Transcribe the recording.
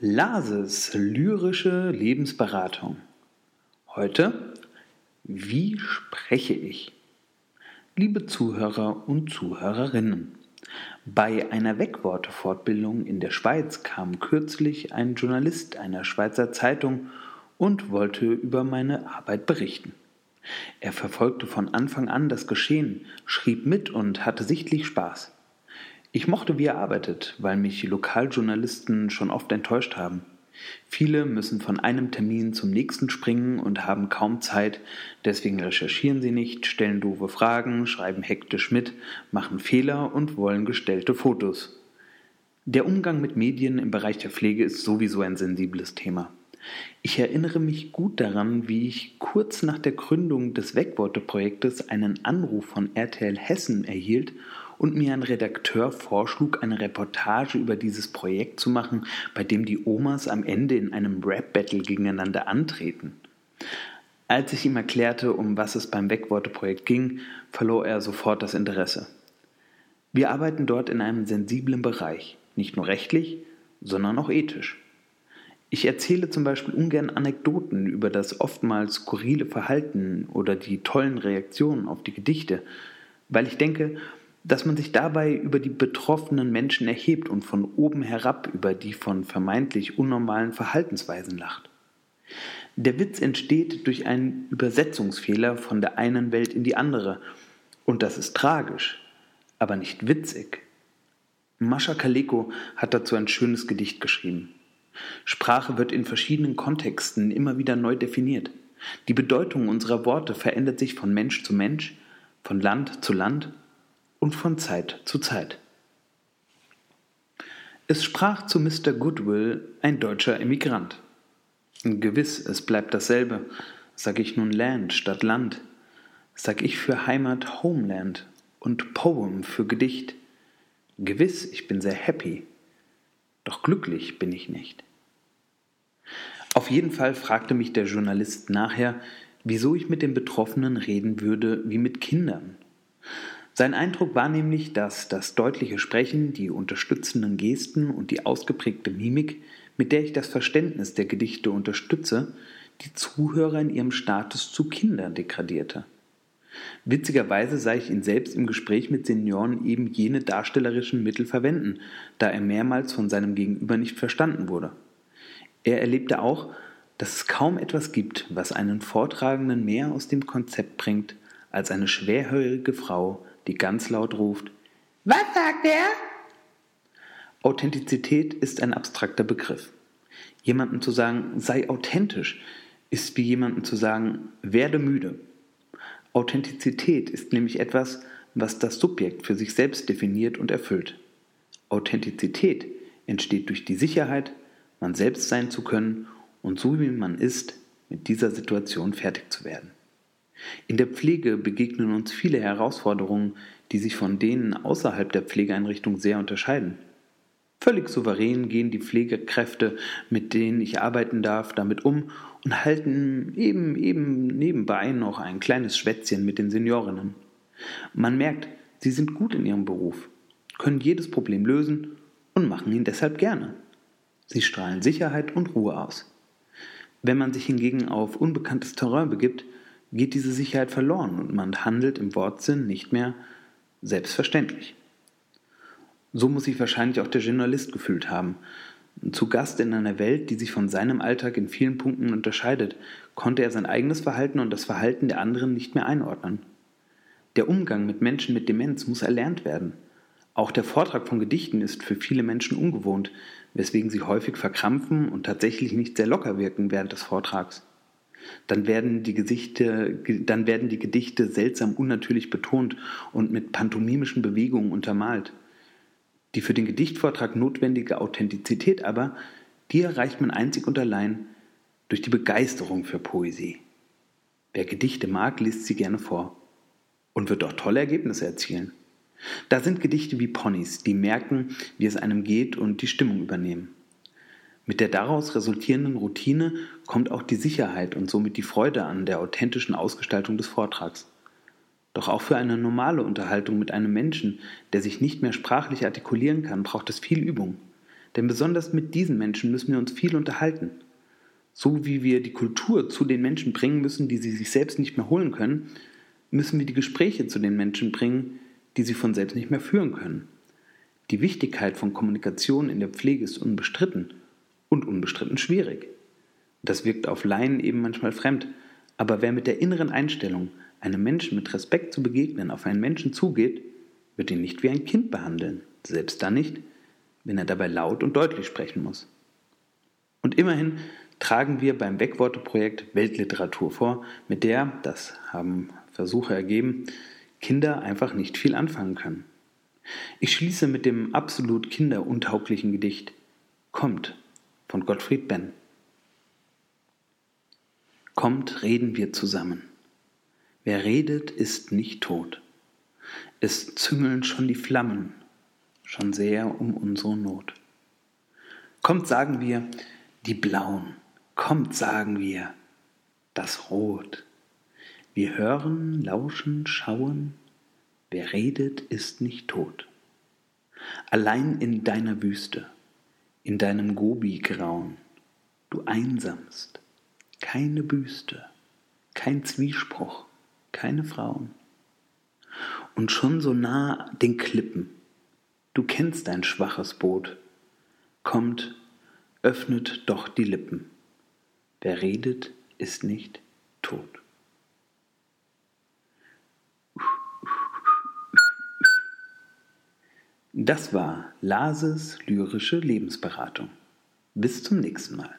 Lases lyrische Lebensberatung. Heute, wie spreche ich? Liebe Zuhörer und Zuhörerinnen, bei einer Wegworte-Fortbildung in der Schweiz kam kürzlich ein Journalist einer Schweizer Zeitung und wollte über meine Arbeit berichten. Er verfolgte von Anfang an das Geschehen, schrieb mit und hatte sichtlich Spaß. Ich mochte, wie er arbeitet, weil mich Lokaljournalisten schon oft enttäuscht haben. Viele müssen von einem Termin zum nächsten springen und haben kaum Zeit, deswegen recherchieren sie nicht, stellen doofe Fragen, schreiben hektisch mit, machen Fehler und wollen gestellte Fotos. Der Umgang mit Medien im Bereich der Pflege ist sowieso ein sensibles Thema. Ich erinnere mich gut daran, wie ich kurz nach der Gründung des Wegworte-Projektes einen Anruf von RTL Hessen erhielt und mir ein Redakteur vorschlug, eine Reportage über dieses Projekt zu machen, bei dem die Omas am Ende in einem Rap-Battle gegeneinander antreten. Als ich ihm erklärte, um was es beim Wegworte-Projekt ging, verlor er sofort das Interesse. Wir arbeiten dort in einem sensiblen Bereich, nicht nur rechtlich, sondern auch ethisch. Ich erzähle zum Beispiel ungern Anekdoten über das oftmals skurrile Verhalten oder die tollen Reaktionen auf die Gedichte, weil ich denke, dass man sich dabei über die betroffenen Menschen erhebt und von oben herab über die von vermeintlich unnormalen Verhaltensweisen lacht. Der Witz entsteht durch einen Übersetzungsfehler von der einen Welt in die andere, und das ist tragisch, aber nicht witzig. Mascha Kaleko hat dazu ein schönes Gedicht geschrieben. Sprache wird in verschiedenen Kontexten immer wieder neu definiert. Die Bedeutung unserer Worte verändert sich von Mensch zu Mensch, von Land zu Land und von Zeit zu Zeit. Es sprach zu Mr. Goodwill ein deutscher Emigrant. Gewiss, es bleibt dasselbe. Sag ich nun Land statt Land, sag ich für Heimat Homeland und Poem für Gedicht. Gewiss, ich bin sehr happy, doch glücklich bin ich nicht. Auf jeden Fall fragte mich der Journalist nachher, wieso ich mit den Betroffenen reden würde wie mit Kindern. Sein Eindruck war nämlich, dass das deutliche Sprechen, die unterstützenden Gesten und die ausgeprägte Mimik, mit der ich das Verständnis der Gedichte unterstütze, die Zuhörer in ihrem Status zu Kindern degradierte. Witzigerweise sah ich ihn selbst im Gespräch mit Senioren eben jene darstellerischen Mittel verwenden, da er mehrmals von seinem Gegenüber nicht verstanden wurde. Er erlebte auch, dass es kaum etwas gibt, was einen Vortragenden mehr aus dem Konzept bringt, als eine schwerhörige Frau, die ganz laut ruft, Was sagt er? Authentizität ist ein abstrakter Begriff. Jemandem zu sagen, sei authentisch, ist wie jemandem zu sagen, werde müde. Authentizität ist nämlich etwas, was das Subjekt für sich selbst definiert und erfüllt. Authentizität entsteht durch die Sicherheit, man selbst sein zu können und so wie man ist, mit dieser Situation fertig zu werden. In der Pflege begegnen uns viele Herausforderungen, die sich von denen außerhalb der Pflegeeinrichtung sehr unterscheiden. Völlig souverän gehen die Pflegekräfte, mit denen ich arbeiten darf, damit um und halten eben eben nebenbei noch ein kleines Schwätzchen mit den Seniorinnen. Man merkt, sie sind gut in ihrem Beruf, können jedes Problem lösen und machen ihn deshalb gerne. Sie strahlen Sicherheit und Ruhe aus. Wenn man sich hingegen auf unbekanntes Terrain begibt, geht diese Sicherheit verloren und man handelt im Wortsinn nicht mehr selbstverständlich. So muss sich wahrscheinlich auch der Journalist gefühlt haben. Zu Gast in einer Welt, die sich von seinem Alltag in vielen Punkten unterscheidet, konnte er sein eigenes Verhalten und das Verhalten der anderen nicht mehr einordnen. Der Umgang mit Menschen mit Demenz muss erlernt werden. Auch der Vortrag von Gedichten ist für viele Menschen ungewohnt, weswegen sie häufig verkrampfen und tatsächlich nicht sehr locker wirken während des Vortrags. Dann werden die, Gesichte, dann werden die Gedichte seltsam unnatürlich betont und mit pantomimischen Bewegungen untermalt. Die für den Gedichtvortrag notwendige Authentizität aber, die erreicht man einzig und allein durch die Begeisterung für Poesie. Wer Gedichte mag, liest sie gerne vor und wird auch tolle Ergebnisse erzielen. Da sind Gedichte wie Ponys, die merken, wie es einem geht und die Stimmung übernehmen. Mit der daraus resultierenden Routine kommt auch die Sicherheit und somit die Freude an der authentischen Ausgestaltung des Vortrags. Doch auch für eine normale Unterhaltung mit einem Menschen, der sich nicht mehr sprachlich artikulieren kann, braucht es viel Übung. Denn besonders mit diesen Menschen müssen wir uns viel unterhalten. So wie wir die Kultur zu den Menschen bringen müssen, die sie sich selbst nicht mehr holen können, müssen wir die Gespräche zu den Menschen bringen, die sie von selbst nicht mehr führen können. Die Wichtigkeit von Kommunikation in der Pflege ist unbestritten und unbestritten schwierig. Das wirkt auf Laien eben manchmal fremd, aber wer mit der inneren Einstellung, einem Menschen mit Respekt zu begegnen, auf einen Menschen zugeht, wird ihn nicht wie ein Kind behandeln, selbst dann nicht, wenn er dabei laut und deutlich sprechen muss. Und immerhin tragen wir beim Wegworte-Projekt Weltliteratur vor, mit der, das haben Versuche ergeben, Kinder einfach nicht viel anfangen können. Ich schließe mit dem absolut kinderuntauglichen Gedicht Kommt von Gottfried Benn. Kommt, reden wir zusammen. Wer redet, ist nicht tot. Es züngeln schon die Flammen, schon sehr um unsere Not. Kommt, sagen wir, die Blauen. Kommt, sagen wir, das Rot. Wir hören, lauschen, schauen. Wer redet, ist nicht tot. Allein in deiner Wüste, in deinem Gobi-Grauen, du einsamst, keine Büste, kein Zwiespruch, keine Frauen. Und schon so nah den Klippen, du kennst dein schwaches Boot, kommt, öffnet doch die Lippen. Wer redet, ist nicht tot. Das war Lases lyrische Lebensberatung. Bis zum nächsten Mal.